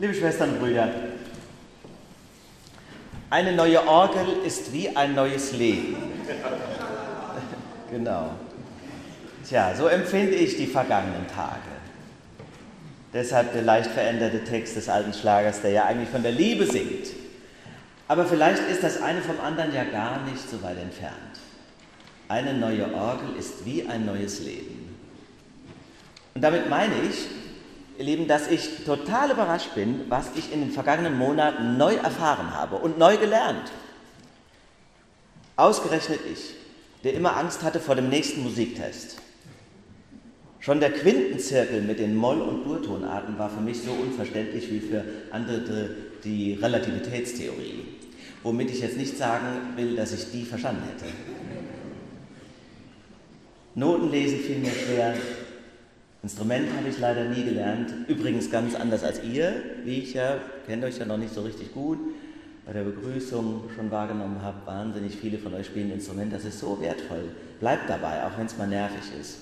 Liebe Schwestern und Brüder, eine neue Orgel ist wie ein neues Leben. genau. Tja, so empfinde ich die vergangenen Tage. Deshalb der leicht veränderte Text des alten Schlagers, der ja eigentlich von der Liebe singt. Aber vielleicht ist das eine vom anderen ja gar nicht so weit entfernt. Eine neue Orgel ist wie ein neues Leben. Und damit meine ich, ihr Lieben, dass ich total überrascht bin, was ich in den vergangenen Monaten neu erfahren habe und neu gelernt. Ausgerechnet ich, der immer Angst hatte vor dem nächsten Musiktest. Schon der Quintenzirkel mit den Moll- und Durtonarten war für mich so unverständlich wie für andere die Relativitätstheorie. Womit ich jetzt nicht sagen will, dass ich die verstanden hätte. Noten lesen fiel mir schwer, Instrument habe ich leider nie gelernt. Übrigens ganz anders als ihr, wie ich ja, kennt euch ja noch nicht so richtig gut, bei der Begrüßung schon wahrgenommen habe. Wahnsinnig viele von euch spielen Instrument, das ist so wertvoll. Bleibt dabei, auch wenn es mal nervig ist.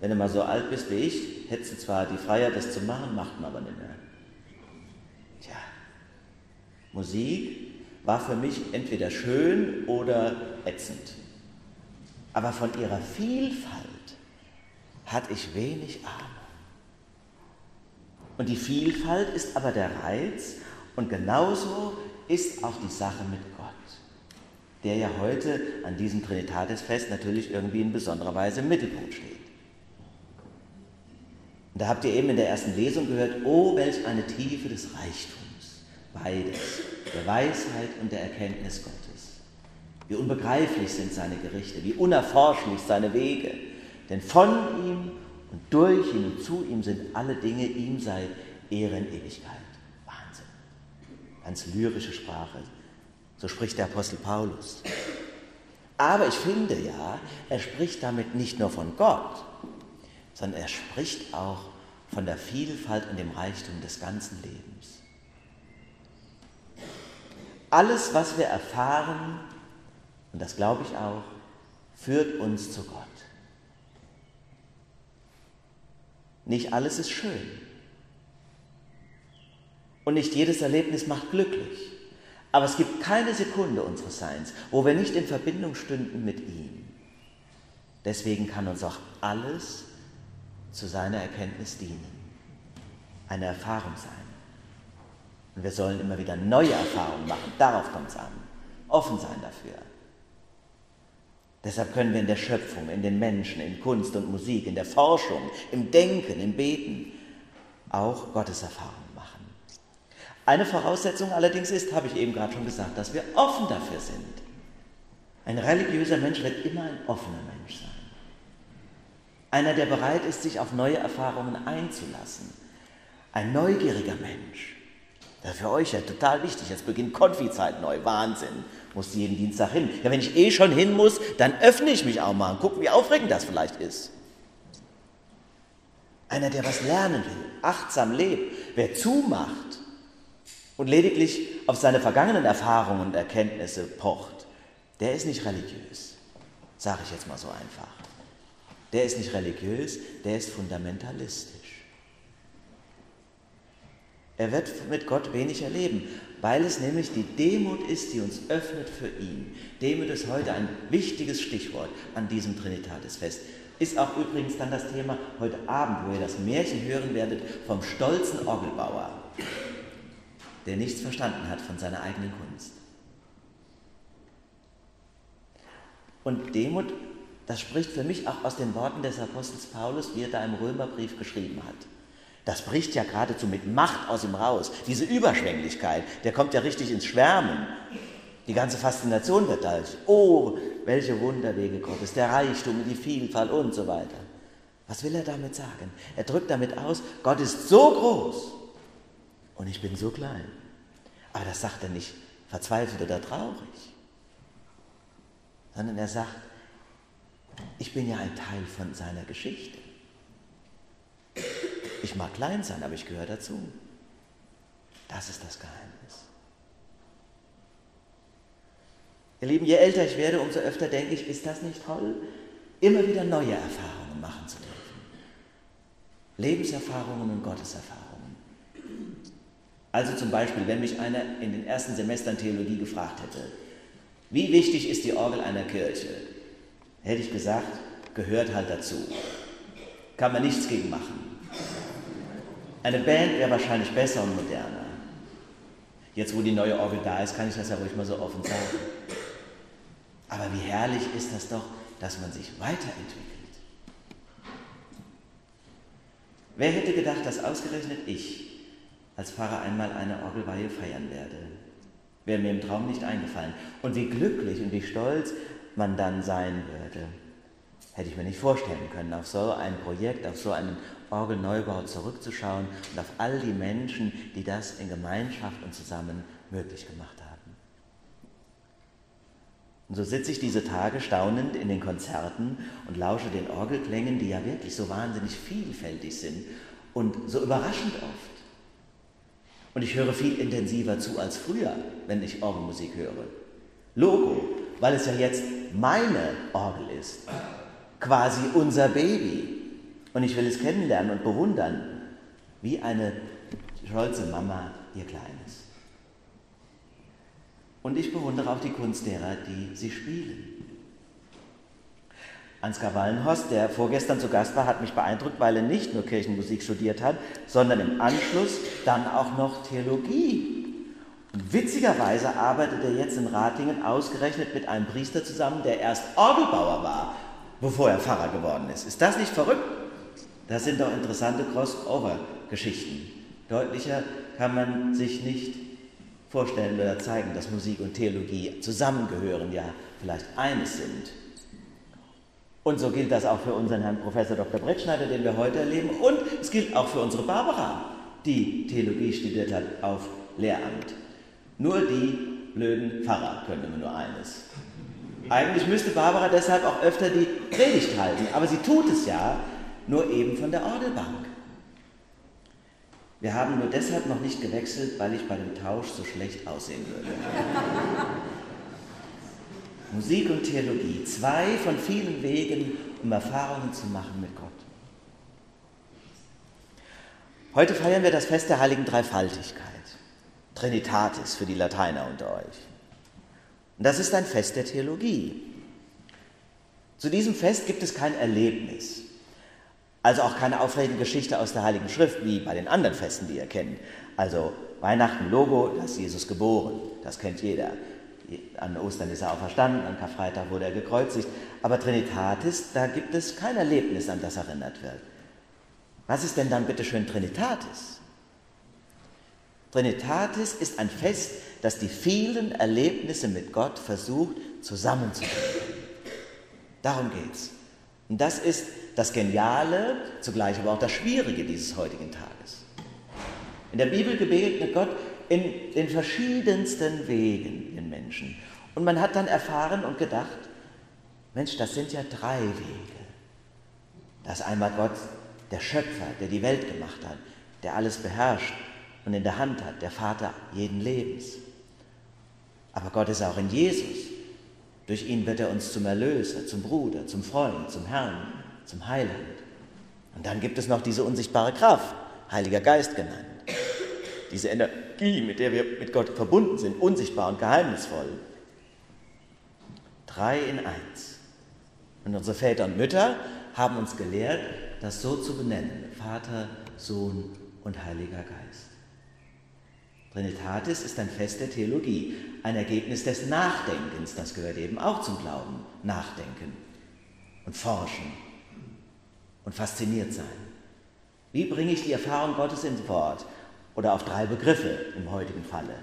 Wenn du mal so alt bist wie ich, hättest du zwar die Freiheit, das zu machen, macht man aber nicht mehr. Tja, Musik war für mich entweder schön oder ätzend. Aber von ihrer Vielfalt hatte ich wenig Ahnung. Und die Vielfalt ist aber der Reiz und genauso ist auch die Sache mit Gott, der ja heute an diesem Trinitatisfest natürlich irgendwie in besonderer Weise im Mittelpunkt steht. Und da habt ihr eben in der ersten Lesung gehört, oh, welch eine Tiefe des Reichtums, beides, der Weisheit und der Erkenntnis Gottes. Wie unbegreiflich sind seine Gerichte, wie unerforschlich seine Wege, denn von ihm und durch ihn und zu ihm sind alle Dinge, ihm sei Ehre in Ewigkeit. Wahnsinn. Ganz lyrische Sprache. So spricht der Apostel Paulus. Aber ich finde ja, er spricht damit nicht nur von Gott, sondern er spricht auch von der Vielfalt und dem Reichtum des ganzen Lebens. Alles, was wir erfahren, und das glaube ich auch, führt uns zu Gott. Nicht alles ist schön. Und nicht jedes Erlebnis macht glücklich. Aber es gibt keine Sekunde unseres Seins, wo wir nicht in Verbindung stünden mit ihm. Deswegen kann uns auch alles zu seiner Erkenntnis dienen. Eine Erfahrung sein. Und wir sollen immer wieder neue Erfahrungen machen. Darauf kommt es an. Offen sein dafür. Deshalb können wir in der Schöpfung, in den Menschen, in Kunst und Musik, in der Forschung, im Denken, im Beten auch Gotteserfahrungen machen. Eine Voraussetzung allerdings ist, habe ich eben gerade schon gesagt, dass wir offen dafür sind. Ein religiöser Mensch wird immer ein offener Mensch sein. Einer, der bereit ist, sich auf neue Erfahrungen einzulassen. Ein neugieriger Mensch. Das für euch ja total wichtig. Jetzt beginnt Konfizeit neu. Wahnsinn muss jeden Dienstag hin. Ja, wenn ich eh schon hin muss, dann öffne ich mich auch mal und gucke, wie aufregend das vielleicht ist. Einer, der was lernen will, achtsam lebt, wer zumacht und lediglich auf seine vergangenen Erfahrungen und Erkenntnisse pocht, der ist nicht religiös. Sage ich jetzt mal so einfach. Der ist nicht religiös, der ist fundamentalistisch. Er wird mit Gott wenig erleben, weil es nämlich die Demut ist, die uns öffnet für ihn. Demut ist heute ein wichtiges Stichwort an diesem Trinitatisfest. Ist auch übrigens dann das Thema heute Abend, wo ihr das Märchen hören werdet vom stolzen Orgelbauer, der nichts verstanden hat von seiner eigenen Kunst. Und Demut, das spricht für mich auch aus den Worten des Apostels Paulus, wie er da im Römerbrief geschrieben hat. Das bricht ja geradezu mit Macht aus ihm raus. Diese Überschwänglichkeit, der kommt ja richtig ins Schwärmen. Die ganze Faszination wird da. Oh, welche Wunderwege Gottes, der Reichtum, die Vielfalt und so weiter. Was will er damit sagen? Er drückt damit aus, Gott ist so groß und ich bin so klein. Aber das sagt er nicht verzweifelt oder traurig, sondern er sagt, ich bin ja ein Teil von seiner Geschichte. Ich mag klein sein, aber ich gehöre dazu. Das ist das Geheimnis. Ihr Lieben, je älter ich werde, umso öfter denke ich, ist das nicht toll, immer wieder neue Erfahrungen machen zu dürfen. Lebenserfahrungen und Gotteserfahrungen. Also zum Beispiel, wenn mich einer in den ersten Semestern Theologie gefragt hätte, wie wichtig ist die Orgel einer Kirche, hätte ich gesagt, gehört halt dazu. Kann man nichts gegen machen. Eine Band wäre wahrscheinlich besser und moderner. Jetzt, wo die neue Orgel da ist, kann ich das ja ruhig mal so offen sagen. Aber wie herrlich ist das doch, dass man sich weiterentwickelt. Wer hätte gedacht, dass ausgerechnet ich als Pfarrer einmal eine Orgelweihe feiern werde. Wäre mir im Traum nicht eingefallen. Und wie glücklich und wie stolz man dann sein würde. Hätte ich mir nicht vorstellen können, auf so ein Projekt, auf so einen Orgelneubau zurückzuschauen und auf all die Menschen, die das in Gemeinschaft und zusammen möglich gemacht haben. Und so sitze ich diese Tage staunend in den Konzerten und lausche den Orgelklängen, die ja wirklich so wahnsinnig vielfältig sind und so überraschend oft. Und ich höre viel intensiver zu als früher, wenn ich Orgelmusik höre. Logo, weil es ja jetzt meine Orgel ist. Quasi unser Baby. Und ich will es kennenlernen und bewundern, wie eine stolze Mama ihr Kleines. Und ich bewundere auch die Kunst derer, die sie spielen. Ansgar Wallenhorst, der vorgestern zu Gast war, hat mich beeindruckt, weil er nicht nur Kirchenmusik studiert hat, sondern im Anschluss dann auch noch Theologie. Und witzigerweise arbeitet er jetzt in Ratingen ausgerechnet mit einem Priester zusammen, der erst Orgelbauer war, bevor er Pfarrer geworden ist. Ist das nicht verrückt? Das sind doch interessante Crossover-Geschichten. Deutlicher kann man sich nicht vorstellen oder zeigen, dass Musik und Theologie zusammengehören, ja vielleicht eines sind. Und so gilt das auch für unseren Herrn Professor Dr. Brettschneider, den wir heute erleben. Und es gilt auch für unsere Barbara, die Theologie studiert hat auf Lehramt. Nur die blöden Pfarrer können immer nur eines. Eigentlich müsste Barbara deshalb auch öfter die Predigt halten, aber sie tut es ja, nur eben von der Orgelbank. Wir haben nur deshalb noch nicht gewechselt, weil ich bei dem Tausch so schlecht aussehen würde. Musik und Theologie, zwei von vielen Wegen, um Erfahrungen zu machen mit Gott. Heute feiern wir das Fest der heiligen Dreifaltigkeit, Trinitatis für die Lateiner unter euch. Und das ist ein Fest der Theologie. Zu diesem Fest gibt es kein Erlebnis, also auch keine aufregende Geschichte aus der Heiligen Schrift wie bei den anderen Festen, die ihr kennt. Also Weihnachten, Logo, da ist Jesus geboren, das kennt jeder. An Ostern ist er auferstanden, an Karfreitag wurde er gekreuzigt. Aber Trinitatis, da gibt es kein Erlebnis, an das erinnert wird. Was ist denn dann bitte schön Trinitatis? Trinitatis ist ein Fest, das die vielen Erlebnisse mit Gott versucht zusammenzubringen. Darum geht's. Und das ist das Geniale, zugleich aber auch das Schwierige dieses heutigen Tages. In der Bibel begegnet Gott in den verschiedensten Wegen den Menschen. Und man hat dann erfahren und gedacht, Mensch, das sind ja drei Wege. Das ist einmal Gott, der Schöpfer, der die Welt gemacht hat, der alles beherrscht und in der Hand hat, der Vater jeden Lebens. Aber Gott ist auch in Jesus. Durch ihn wird er uns zum Erlöser, zum Bruder, zum Freund, zum Herrn, zum Heiland. Und dann gibt es noch diese unsichtbare Kraft, Heiliger Geist genannt. Diese Energie, mit der wir mit Gott verbunden sind, unsichtbar und geheimnisvoll. Drei in eins. Und unsere Väter und Mütter haben uns gelehrt, das so zu benennen. Vater, Sohn und Heiliger Geist. Trinitatis ist ein Fest der Theologie, ein Ergebnis des Nachdenkens. Das gehört eben auch zum Glauben. Nachdenken und forschen und fasziniert sein. Wie bringe ich die Erfahrung Gottes ins Wort? oder auf drei Begriffe im heutigen Falle.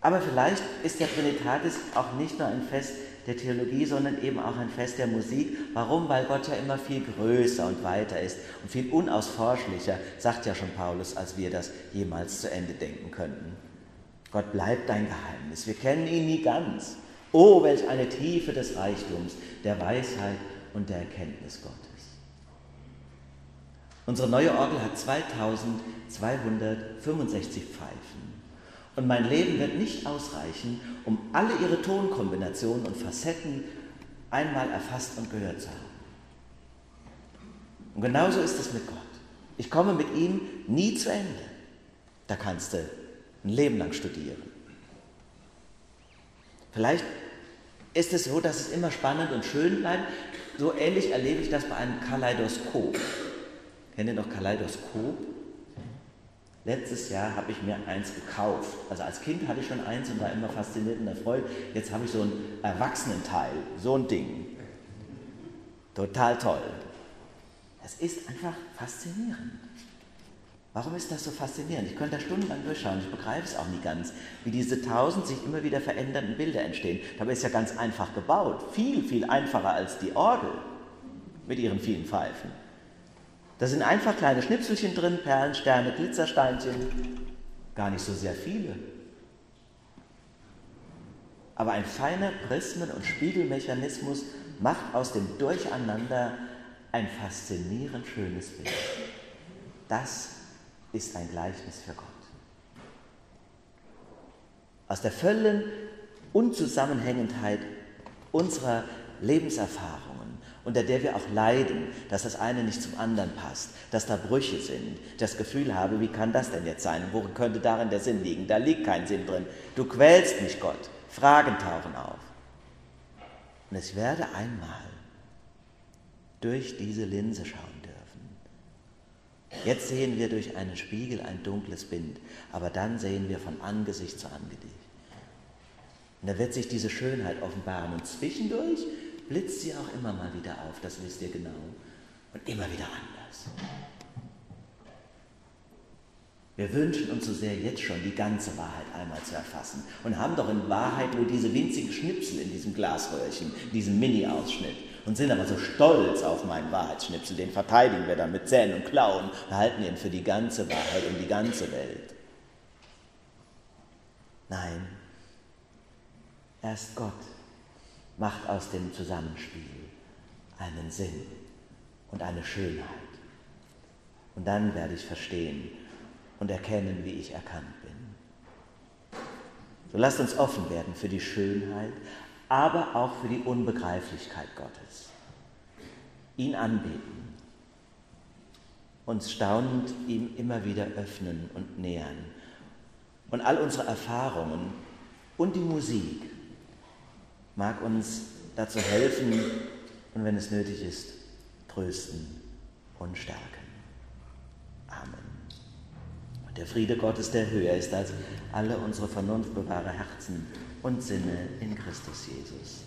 Aber vielleicht ist der Trinitatis auch nicht nur ein Fest der Theologie, sondern eben auch ein Fest der Musik. Warum? Weil Gott ja immer viel größer und weiter ist und viel unausforschlicher, sagt ja schon Paulus, als wir das jemals zu Ende denken könnten. Gott bleibt dein Geheimnis. Wir kennen ihn nie ganz. Oh, welch eine Tiefe des Reichtums, der Weisheit und der Erkenntnis Gottes. Unsere neue Orgel hat 2265 Pfeifen. Und mein Leben wird nicht ausreichen, um alle ihre Tonkombinationen und Facetten einmal erfasst und gehört zu haben. Und genauso ist es mit Gott. Ich komme mit ihm nie zu Ende. Da kannst du ein Leben lang studieren. Vielleicht ist es so, dass es immer spannend und schön bleibt. So ähnlich erlebe ich das bei einem Kaleidoskop. Kennt ihr noch Kaleidoskop? Letztes Jahr habe ich mir eins gekauft. Also als Kind hatte ich schon eins und war immer fasziniert und erfreut. Jetzt habe ich so ein Erwachsenenteil, so ein Ding. Total toll. Es ist einfach faszinierend. Warum ist das so faszinierend? Ich könnte da stundenlang durchschauen, ich begreife es auch nie ganz, wie diese tausend sich immer wieder verändernden Bilder entstehen. Dabei ist ja ganz einfach gebaut, viel, viel einfacher als die Orgel mit ihren vielen Pfeifen. Da sind einfach kleine Schnipselchen drin, Perlen, Sterne, Glitzersteinchen, gar nicht so sehr viele. Aber ein feiner Prismen- und Spiegelmechanismus macht aus dem Durcheinander ein faszinierend schönes Bild. Das ist ein Gleichnis für Gott. Aus der vollen Unzusammenhängendheit unserer Lebenserfahrungen, unter der wir auch leiden, dass das eine nicht zum anderen passt, dass da Brüche sind, das Gefühl habe, wie kann das denn jetzt sein? Wo könnte darin der Sinn liegen? Da liegt kein Sinn drin. Du quälst mich, Gott. Fragen tauchen auf. Und ich werde einmal durch diese Linse schauen dürfen. Jetzt sehen wir durch einen Spiegel ein dunkles Bild, aber dann sehen wir von Angesicht zu Angesicht. Und da wird sich diese Schönheit offenbaren und zwischendurch blitzt sie auch immer mal wieder auf, das wisst ihr genau, und immer wieder anders. Wir wünschen uns so sehr jetzt schon die ganze Wahrheit einmal zu erfassen. Und haben doch in Wahrheit nur diese winzigen Schnipsel in diesem Glasröhrchen, diesem Mini-Ausschnitt. Und sind aber so stolz auf meinen Wahrheitsschnipsel, den verteidigen wir dann mit Zähnen und Klauen und halten ihn für die ganze Wahrheit und die ganze Welt. Nein, erst Gott macht aus dem Zusammenspiel einen Sinn und eine Schönheit. Und dann werde ich verstehen, und erkennen, wie ich erkannt bin. So lasst uns offen werden für die Schönheit, aber auch für die Unbegreiflichkeit Gottes. Ihn anbeten, uns staunend ihm immer wieder öffnen und nähern. Und all unsere Erfahrungen und die Musik mag uns dazu helfen und wenn es nötig ist, trösten und stärken. Amen. Der Friede Gottes, der höher ist als alle unsere Vernunft, bewahre Herzen und Sinne in Christus Jesus.